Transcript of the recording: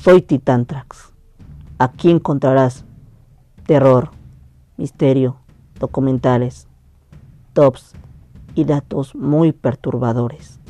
Soy Titantrax. Aquí encontrarás terror, misterio, documentales, tops y datos muy perturbadores.